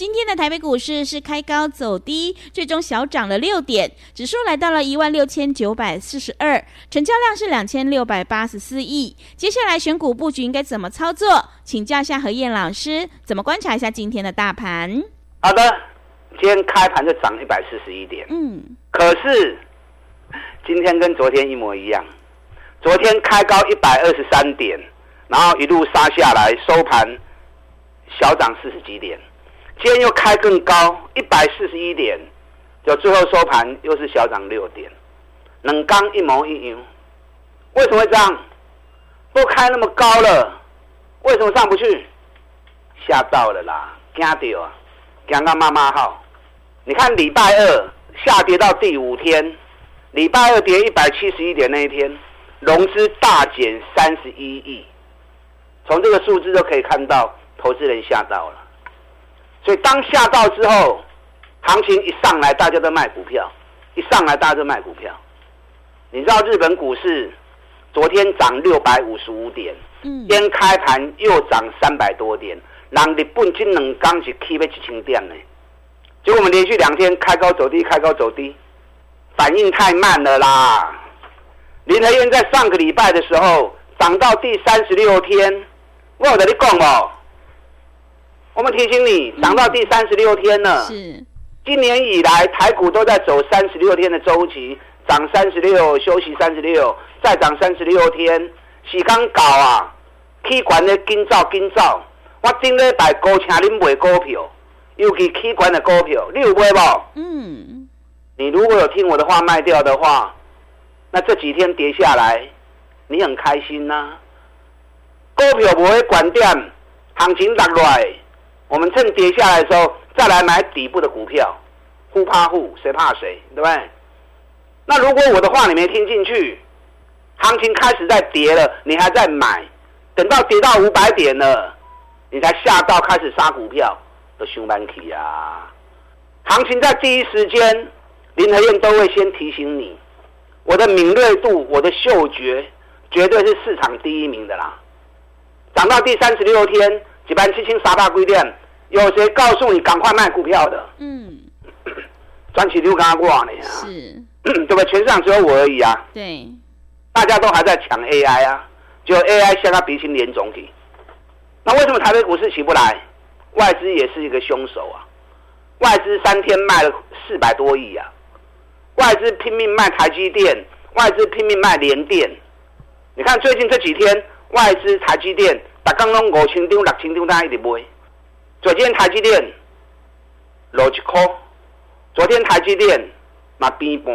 今天的台北股市是开高走低，最终小涨了六点，指数来到了一万六千九百四十二，成交量是两千六百八十四亿。接下来选股布局应该怎么操作？请教一下何燕老师，怎么观察一下今天的大盘？好的，今天开盘就涨一百四十一点，嗯，可是今天跟昨天一模一样，昨天开高一百二十三点，然后一路杀下来，收盘小涨四十几点。今天又开更高，一百四十一点，就最后收盘又是小涨六点，冷刚一模一样。为什么会这样？都开那么高了，为什么上不去？吓到了啦，惊到啊，惊到妈妈号。你看礼拜二下跌到第五天，礼拜二跌一百七十一点那一天，融资大减三十一亿，从这个数字就可以看到，投资人吓到了。所以当下到之后，行情一上来，大家都卖股票；一上来，大家都卖股票。你知道日本股市昨天涨六百五十五点，嗯，天开盘又涨三百多点，让日本今两刚是 keep 一千点呢。结果我们连续两天开高走低，开高走低，反应太慢了啦。林和燕在上个礼拜的时候涨到第三十六天，我有跟你讲哦。我们提醒你，涨到第三十六天了。是，今年以来台股都在走三十六天的周期，涨三十六，休息三十六，再涨三十六天。是刚搞啊，气管的紧造紧造。我顶礼拜高请恁买股票，尤其气管的股票，你有买不？嗯。你如果有听我的话卖掉的话，那这几天跌下来，你很开心呐。股票不会管点，行情落来。我们趁跌下来的时候再来买底部的股票，互怕互，谁怕谁，对不对？那如果我的话你没听进去，行情开始在跌了，你还在买，等到跌到五百点了，你才下到开始杀股票的凶板体啊！行情在第一时间，林和燕都会先提醒你，我的敏锐度，我的嗅觉，绝对是市场第一名的啦。涨到第三十六天。一般七千三百规点，有谁告诉你赶快卖股票的？嗯，赚起六刚挂呢？是，对不对？全市场只有我而已啊。对，大家都还在抢 AI 啊，就 AI 向他鼻青脸肿体。那为什么台北股市起不来？外资也是一个凶手啊！外资三天卖了四百多亿啊！外资拼命卖台积电，外资拼命卖联电。你看最近这几天，外资台积电。大刚拢五千张、六千张，大家一直买。昨天台积电落一块，昨天台积电嘛变盘，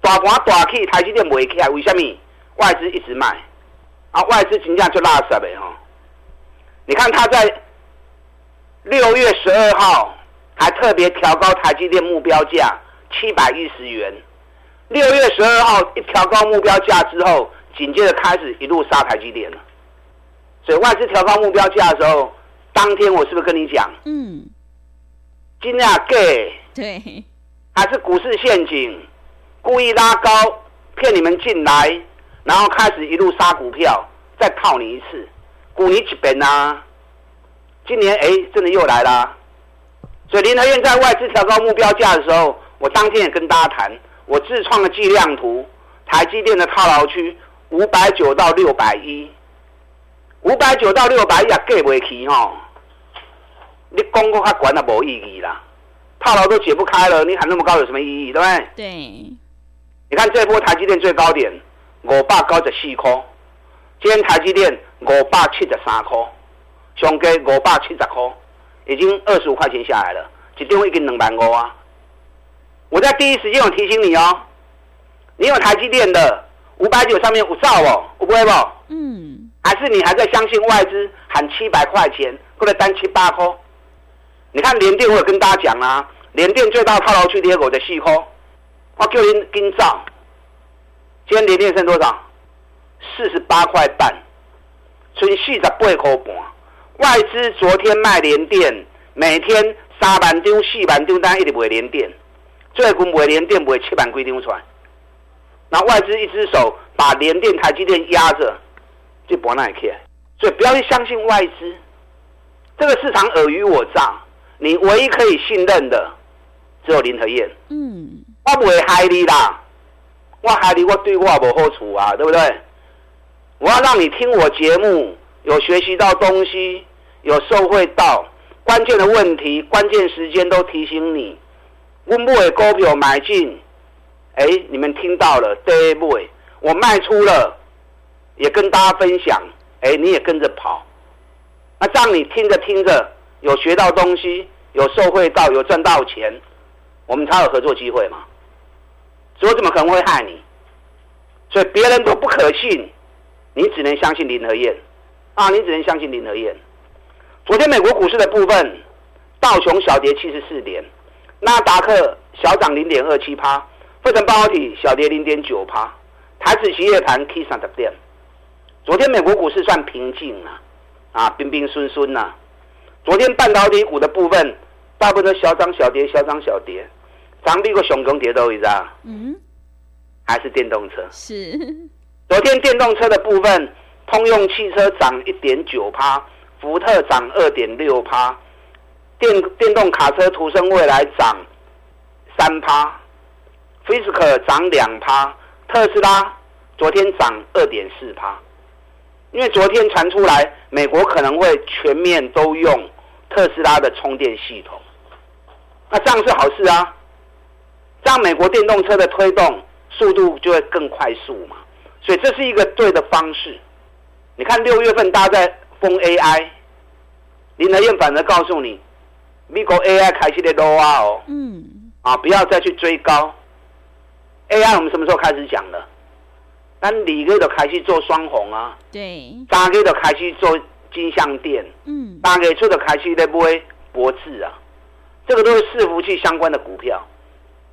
大盘大起，台积电卖起来，为什么？外资一直卖，啊，外资真正就垃圾的吼。你看他在六月十二号还特别调高台积电目标价七百一十元，六月十二号一调高目标价之后，紧接着开始一路杀台积电了。所以外资调高目标价的时候，当天我是不是跟你讲？嗯，金价给对，还是股市陷阱，故意拉高骗你们进来，然后开始一路杀股票，再套你一次，股你几本啊？今年哎，真的又来啦。所以林和燕在外资调高目标价的时候，我当天也跟大家谈，我自创的计量图，台积电的套牢区五百九到六百一。五百九到六百也过不去吼，你讲过较悬也无意义啦，套牢都解不开了，你喊那么高有什么意义？对不对？对。你看这波台积电最高点五百九十四块，今天台积电五百七十三块，上价五百七十块，已经二十五块钱下来了，一张已经两万五啊！我在第一时间我提醒你哦，你有台积电的五百九上面五兆哦，不会不？嗯。还是你还在相信外资喊七百块钱，或者单七八颗？你看联电，我有跟大家讲啊，联电最大套牢区跌股的细颗，我叫您跟照。今天联电剩多少？四十八块半，剩四十八块半。外资昨天卖联电，每天三万张、四万张单一直卖联电，最近卖联电卖七万几张出来。那外资一只手把联电、台积电压着，就博那一去。所以不要去相信外资，这个市场尔虞我诈。你唯一可以信任的只有林和燕。嗯，我不会害你啦，我害你我对我无好处啊，对不对？我要让你听我节目，有学习到东西，有受惠到关键的问题，关键时间都提醒你。温不会股票买进，哎，你们听到了，对不？我卖出了，也跟大家分享，哎，你也跟着跑。那这样你听着听着，有学到东西，有受惠到，有赚到钱，我们才有合作机会嘛。所以我怎么可能会害你？所以别人都不可信。你只能相信林和燕啊！你只能相信林和燕。昨天美国股市的部分，道琼小跌七十四点，纳达克小涨零点二七趴，费城半导体小跌零点九趴，台指期夜盘 K 三十点。昨天美国股市算平静啊，啊，冰冰顺顺呐。昨天半导体股的部分，大部分都小涨小跌，小涨小跌，涨比个熊熊跌都一张。嗯，还是电动车是。昨天电动车的部分，通用汽车涨一点九趴，福特涨二点六趴，电电动卡车途胜未来涨三趴，Fisker 涨两趴，特斯拉昨天涨二点四趴。因为昨天传出来，美国可能会全面都用特斯拉的充电系统，那这样是好事啊，这样美国电动车的推动速度就会更快速嘛。所以这是一个对的方式。你看六月份大家在封 AI，林德燕反而告诉你，美国 AI 开始的 low 啊哦，嗯，啊不要再去追高。AI 我们什么时候开始讲的？那李哥就开始做双红啊，对，大哥都开始做金项店，嗯，大哥出的开始在买博智啊，这个都是伺服器相关的股票。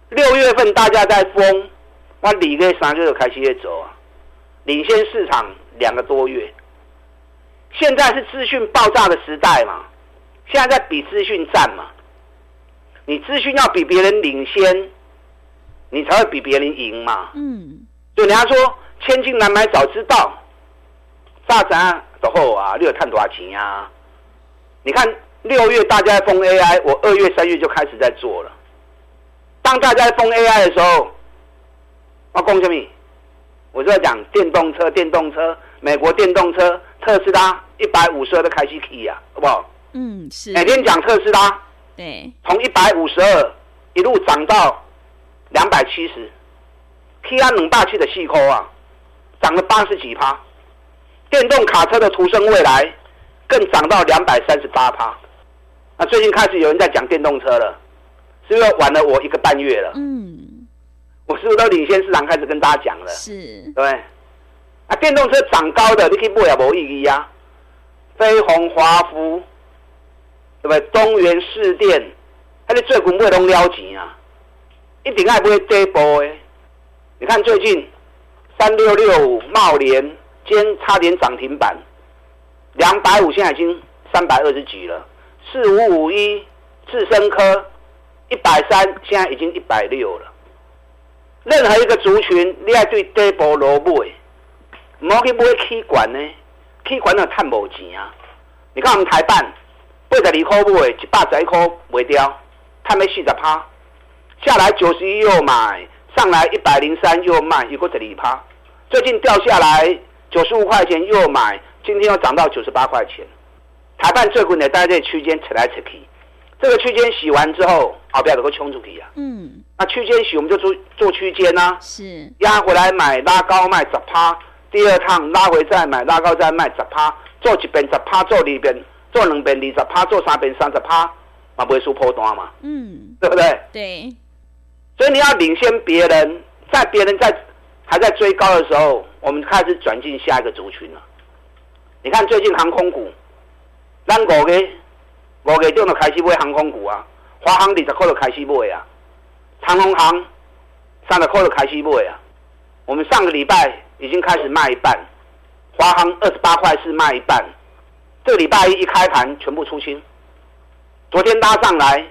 六月份大家在疯，那李哥三月就开始在走啊。领先市场两个多月，现在是资讯爆炸的时代嘛？现在在比资讯战嘛？你资讯要比别人领先，你才会比别人赢嘛？嗯，就人家说千金难买早知道，大涨的后啊，你有看多少钱呀？你看六月大家封 AI，我二月三月就开始在做了。当大家封 AI 的时候，我讲什么？我在讲电动车，电动车，美国电动车，特斯拉一百五十二的开机 K 啊，好不好？嗯，是。每天讲特斯拉，对，从一百五十二一路涨到两百七十，K 安冷霸气的细抠啊，涨了八十几趴。电动卡车的途胜未来更涨到两百三十八趴。那最近开始有人在讲电动车了，是不是晚了我一个半月了？嗯。我是不是都领先市场开始跟大家讲了？是，对，啊，电动车涨高的，你可以买也无意义啊。飞鸿、华孚，对不对？东元、市电，还是最近不会拢了钱啊？一定爱不会跌波的。你看最近三六六五茂联，今差点涨停板，两百五现在已经三百二十几了。四五五一智深科一百三，现在已经一百六了。任何一个族群，你爱对底部落买，唔好去买起管呢？起管那赚无钱啊！你看我们台办八十二块买，一百十一块卖掉，赚要四十趴。下来九十一又买，上来一百零三又卖，一个十二趴。最近掉下来九十五块钱又买，今天又涨到九十八块钱。台办最近呢，在这区间扯来扯去。这个区间洗完之后，好不要能够冲出去啊。嗯。那区间洗我们就做做区间呐。是。压回来买，拉高卖十趴。第二趟拉回再买，拉高再卖十趴。做一边十趴，做里边做两边二十趴，做三边三十趴，嘛不会输破单嘛。嗯。对不对？对。所以你要领先别人，在别人在还在追高的时候，我们开始转进下一个族群了。你看最近航空股，咱五月五月中就开始买航空股啊，华航二十块就开始买啊，长隆航三十块就开始买啊。我们上个礼拜已经开始卖一半，华航二十八块是卖一半，这个礼拜一一开盘全部出清。昨天拉上来，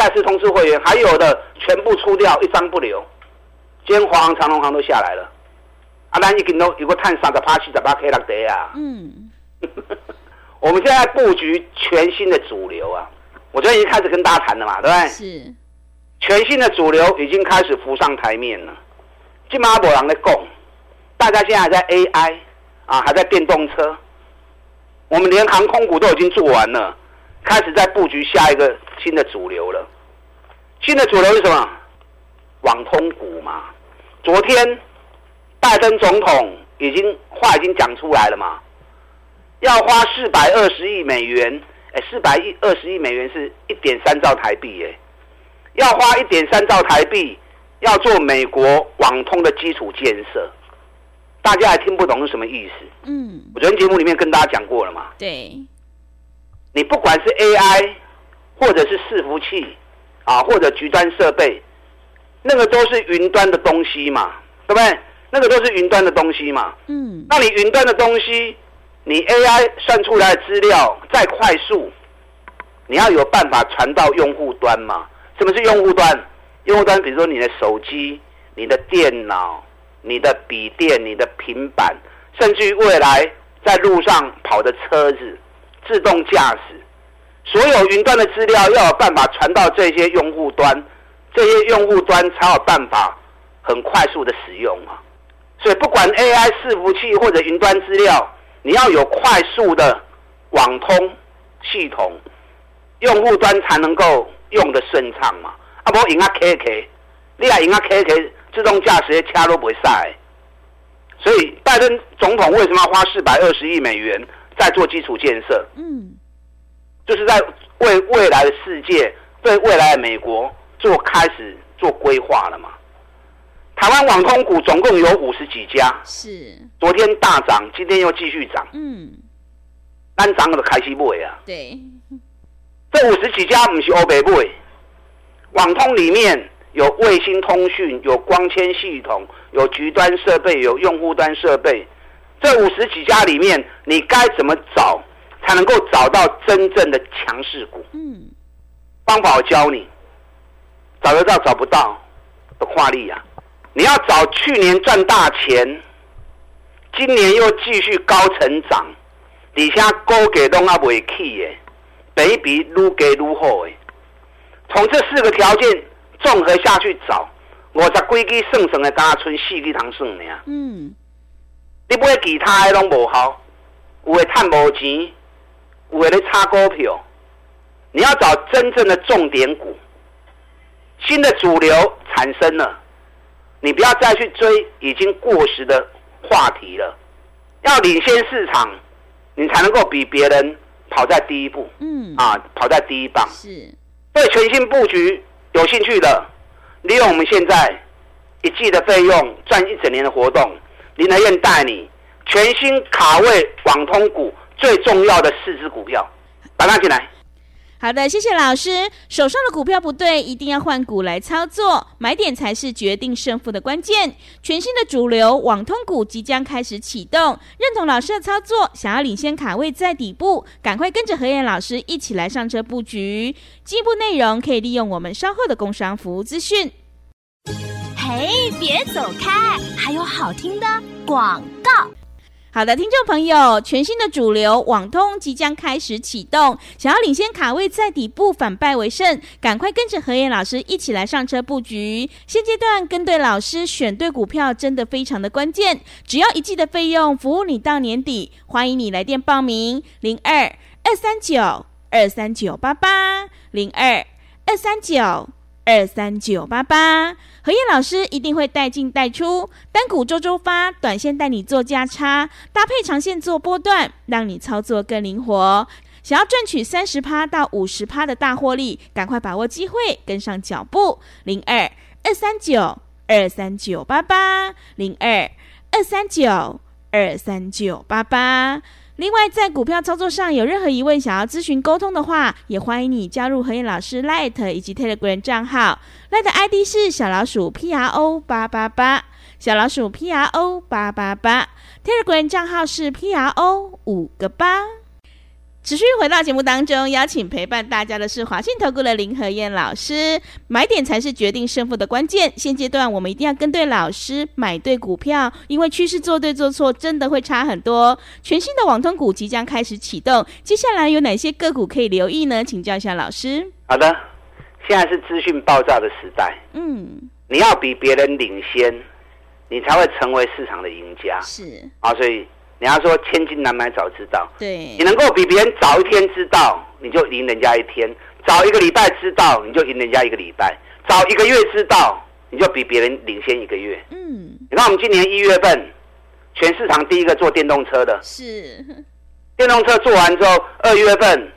再次通知会员，还有的全部出掉，一张不留。今天华航、长隆航都下来了，啊，咱已经都有个探三十趴、七十八 K 六跌啊。嗯，我们现在布局全新的主流啊，我昨天已经开始跟大家谈了嘛，对不对？是，全新的主流已经开始浮上台面了。金马博郎的供，大家现在还在 AI 啊，还在电动车，我们连航空股都已经做完了，开始在布局下一个新的主流了。新的主流是什么？网通股嘛。昨天拜登总统已经话已经讲出来了嘛，要花四百二十亿美元，哎，四百亿二十亿美元是一点三兆台币，哎，要花一点三兆台币。要做美国网通的基础建设，大家还听不懂是什么意思？嗯，我昨天节目里面跟大家讲过了嘛。对，你不管是 AI，或者是伺服器，啊，或者局端设备，那个都是云端的东西嘛，对不对？那个都是云端的东西嘛。嗯，那你云端的东西，你 AI 算出来的资料再快速，你要有办法传到用户端嘛？什么是用户端？用户端，比如说你的手机、你的电脑、你的笔电、你的平板，甚至于未来在路上跑的车子、自动驾驶，所有云端的资料要有办法传到这些用户端，这些用户端才有办法很快速的使用啊。所以不管 AI 伺服器或者云端资料，你要有快速的网通系统，用户端才能够用的顺畅嘛。啊，无用啊 K K，你啊用啊 K K，自动驾驶的车都不会塞。所以拜登总统为什么要花四百二十亿美元在做基础建设？嗯，就是在为未来的世界、对未来的美国做开始做规划了嘛。台湾网通股总共有五十几家，是昨天大涨，今天又继续涨。嗯，单涨的开西买啊。对，这五十几家不是欧北买。网通里面有卫星通讯，有光纤系统，有局端设备，有用户端设备。这五十几家里面，你该怎么找才能够找到真正的强势股？嗯，方法我教你，找得到找不到的跨力啊！你要找去年赚大钱，今年又继续高成长，底下高给都啊未起的，比比愈给愈好的。从这四个条件综合下去找，我十几支算算的家村四支通算呢。嗯，你买其他的拢无效，有的赚无钱，有的咧差股票。你要找真正的重点股，新的主流产生了，你不要再去追已经过时的话题了。要领先市场，你才能够比别人跑在第一步。嗯，啊，跑在第一棒。是。对全新布局有兴趣的，利用我们现在一季的费用赚一整年的活动，林德燕带你全新卡位网通股最重要的四只股票，把它进来。好的，谢谢老师。手上的股票不对，一定要换股来操作，买点才是决定胜负的关键。全新的主流网通股即将开始启动，认同老师的操作，想要领先卡位在底部，赶快跟着何燕老师一起来上车布局。进一步内容可以利用我们稍后的工商服务资讯。嘿，别走开，还有好听的广告。好的，听众朋友，全新的主流网通即将开始启动，想要领先卡位在底部，反败为胜，赶快跟着何燕老师一起来上车布局。现阶段跟对老师，选对股票，真的非常的关键。只要一季的费用，服务你到年底。欢迎你来电报名：零二二三九二三九八八零二二三九二三九八八。何燕老师一定会带进带出，单股周周发，短线带你做价差，搭配长线做波段，让你操作更灵活。想要赚取三十趴到五十趴的大获利，赶快把握机会，跟上脚步。零二二三九二三九八八零二二三九二三九八八。另外，在股票操作上有任何疑问，想要咨询沟通的话，也欢迎你加入何燕老师 Light 以及 Telegram 账号。Light ID 是小老鼠 P R O 八八八，小老鼠 P R O 八八八。Telegram 账号是 P R O 五个八。持续回到节目当中，邀请陪伴大家的是华信投顾的林和燕老师。买点才是决定胜负的关键。现阶段我们一定要跟对老师，买对股票，因为趋势做对做错真的会差很多。全新的网通股即将开始启动，接下来有哪些个股可以留意呢？请教一下老师。好的，现在是资讯爆炸的时代，嗯，你要比别人领先，你才会成为市场的赢家。是啊，所以。人家说千金难买早知道，对，你能够比别人早一天知道，你就赢人家一天；早一个礼拜知道，你就赢人家一个礼拜；早一个月知道，你就比别人领先一个月。嗯，你看我们今年一月份，全市场第一个做电动车的，是电动车做完之后，二月份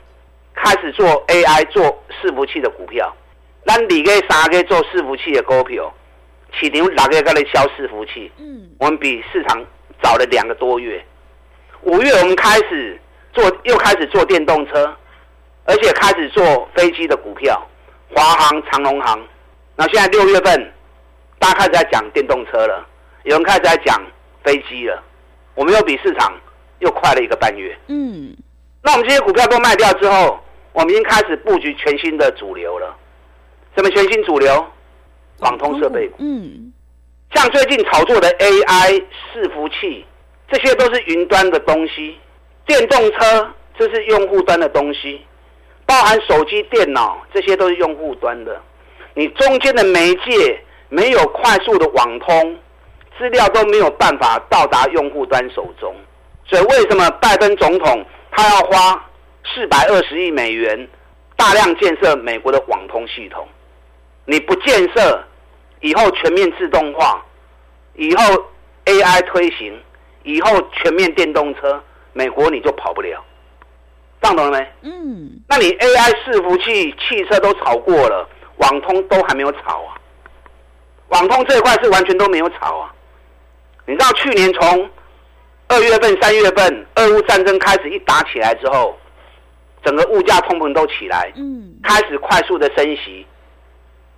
开始做 AI 做伺服器的股票，那你给三个做伺服器的股票，起牛哪个在那销伺服器？嗯，我们比市场早了两个多月。五月我们开始做，又开始做电动车，而且开始做飞机的股票，华航、长龙航。那现在六月份，大家开始在讲电动车了，有人开始在讲飞机了。我们又比市场又快了一个半月。嗯。那我们这些股票都卖掉之后，我们已经开始布局全新的主流了。什么全新主流？网通设备股。嗯。像最近炒作的 AI 伺服器。这些都是云端的东西，电动车这是用户端的东西，包含手机、电脑，这些都是用户端的。你中间的媒介没有快速的网通，资料都没有办法到达用户端手中。所以为什么拜登总统他要花四百二十亿美元大量建设美国的网通系统？你不建设，以后全面自动化，以后 AI 推行。以后全面电动车，美国你就跑不了，上懂了没？嗯，那你 AI 伺服器、汽车都炒过了，网通都还没有炒啊。网通这一块是完全都没有炒啊。你知道去年从二月份、三月份，俄乌战争开始一打起来之后，整个物价通膨都起来，嗯，开始快速的升息，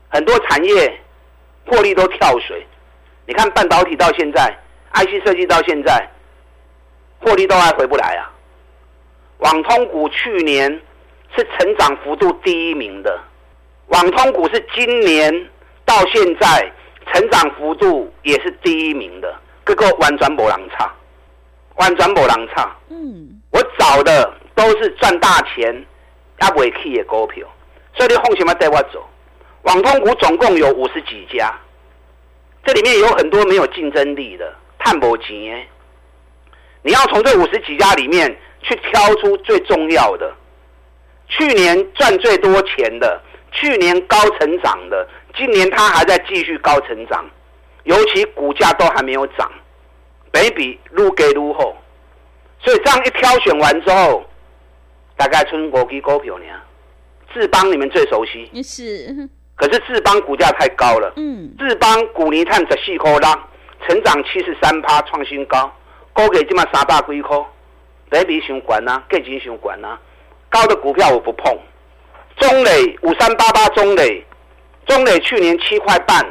很多产业获利都跳水。你看半导体到现在。IC 设计到现在，获利都还回不来啊！网通股去年是成长幅度第一名的，网通股是今年到现在成长幅度也是第一名的，各个完全没人差，完全没人差。嗯，我找的都是赚大钱也未起的股票，所以你放心嘛带我走。网通股总共有五十几家，这里面有很多没有竞争力的。看不钱，你要从这五十几家里面去挑出最重要的。去年赚最多钱的，去年高成长的，今年它还在继续高成长，尤其股价都还没有涨，北比撸给撸后，所以这样一挑选完之后，大概春国基股票呢，智邦你们最熟悉，是，可是志邦股价太高了，嗯，智邦股泥碳十四块啦。成长七十三趴，创新高，高给起码三百几块，比比上管呐，价钱上管呐，高的股票我不碰。中磊五三八八，中磊，中磊去年七块半，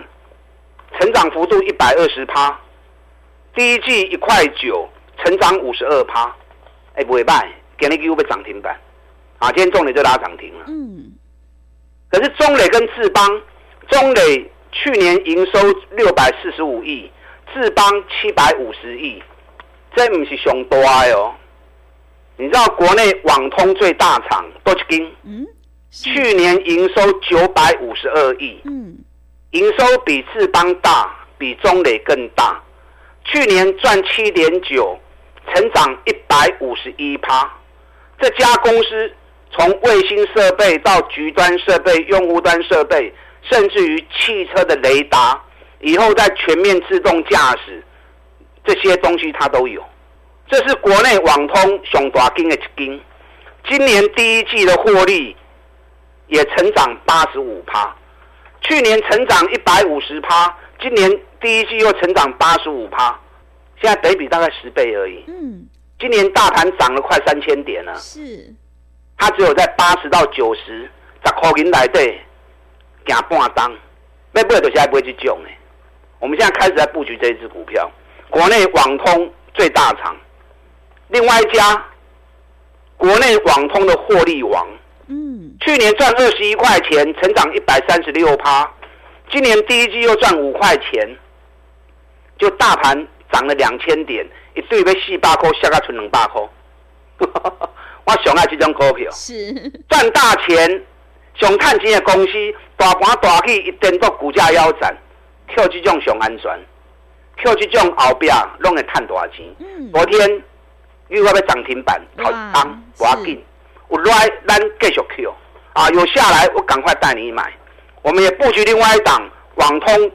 成长幅度一百二十趴，第一季一块九，成长五十二趴，哎，不会败，给你给我涨停板，啊，今天中磊就拉涨停了。嗯，可是中磊跟智邦，中磊去年营收六百四十五亿。智邦七百五十亿，这不是上多哦。你知道国内网通最大厂多少金？嗯，去年营收九百五十二亿。嗯，营收比智邦大，比中磊更大。去年赚七点九，成长一百五十一趴。这家公司从卫星设备到局端设备、用户端设备，甚至于汽车的雷达。以后在全面自动驾驶这些东西，它都有。这是国内网通熊大金的金，今年第一季的获利也成长八十五趴，去年成长一百五十趴，今年第一季又成长八十五趴，现在得比大概十倍而已。嗯，今年大盘涨了快三千点了。是，它只有在八十到九十，十块银来对，行半当，要不就是还不会去种呢。我们现在开始在布局这一只股票，国内网通最大厂，另外一家国内网通的获利王，嗯，去年赚二十一块钱，成长一百三十六趴。今年第一季又赚五块钱，就大盘涨了两千点，一对被四百块下个存两百块。我上爱这种股票，是赚大钱，想看钱的公司，大盘大起一颠倒，股价腰斩，跳这种上安全，跳这种后边拢会赚大钱。昨天又要涨停板，好当我要紧，我来咱继续 Q 啊，有下来我赶快带你买。我们也布局另外一档网通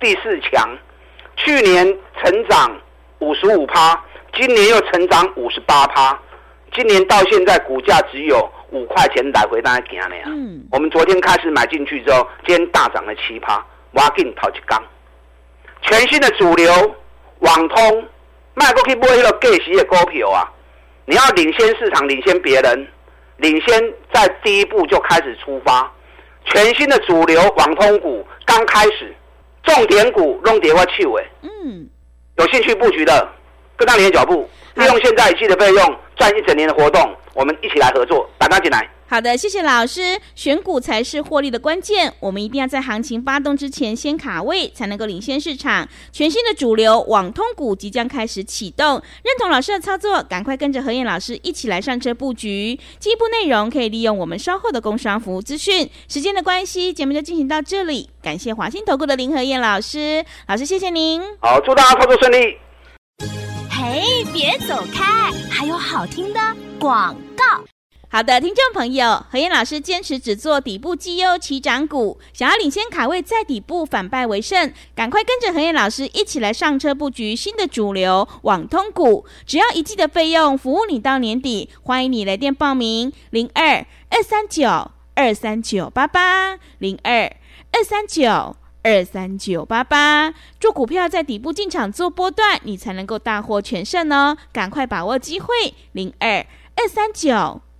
第四强，去年成长五十五趴，今年又成长五十八趴，今年到现在股价只有五块钱来回，大家行了呀。嗯。我们昨天开始买进去之后，今天大涨了七趴，挖进淘一缸。全新的主流网通，卖过去买那个计时的股票啊！你要领先市场，领先别人，领先在第一步就开始出发。全新的主流网通股刚开始，重点股弄跌我去尾。嗯，有兴趣布局的，跟上你的脚步，利用现在一季的费用赚一整年的活动，我们一起来合作，打单进来。好的，谢谢老师。选股才是获利的关键，我们一定要在行情发动之前先卡位，才能够领先市场。全新的主流网通股即将开始启动，认同老师的操作，赶快跟着何燕老师一起来上车布局。进一步内容可以利用我们稍后的工商服务资讯。时间的关系，节目就进行到这里。感谢华兴投顾的林何燕老师，老师谢谢您。好，祝大家操作顺利。嘿，别走开，还有好听的广告。好的，听众朋友，何燕老师坚持只做底部绩优起涨股，想要领先卡位在底部反败为胜，赶快跟着何燕老师一起来上车布局新的主流网通股，只要一季的费用，服务你到年底，欢迎你来电报名零二二三九二三九八八零二二三九二三九八八，做股票在底部进场做波段，你才能够大获全胜哦，赶快把握机会零二二三九。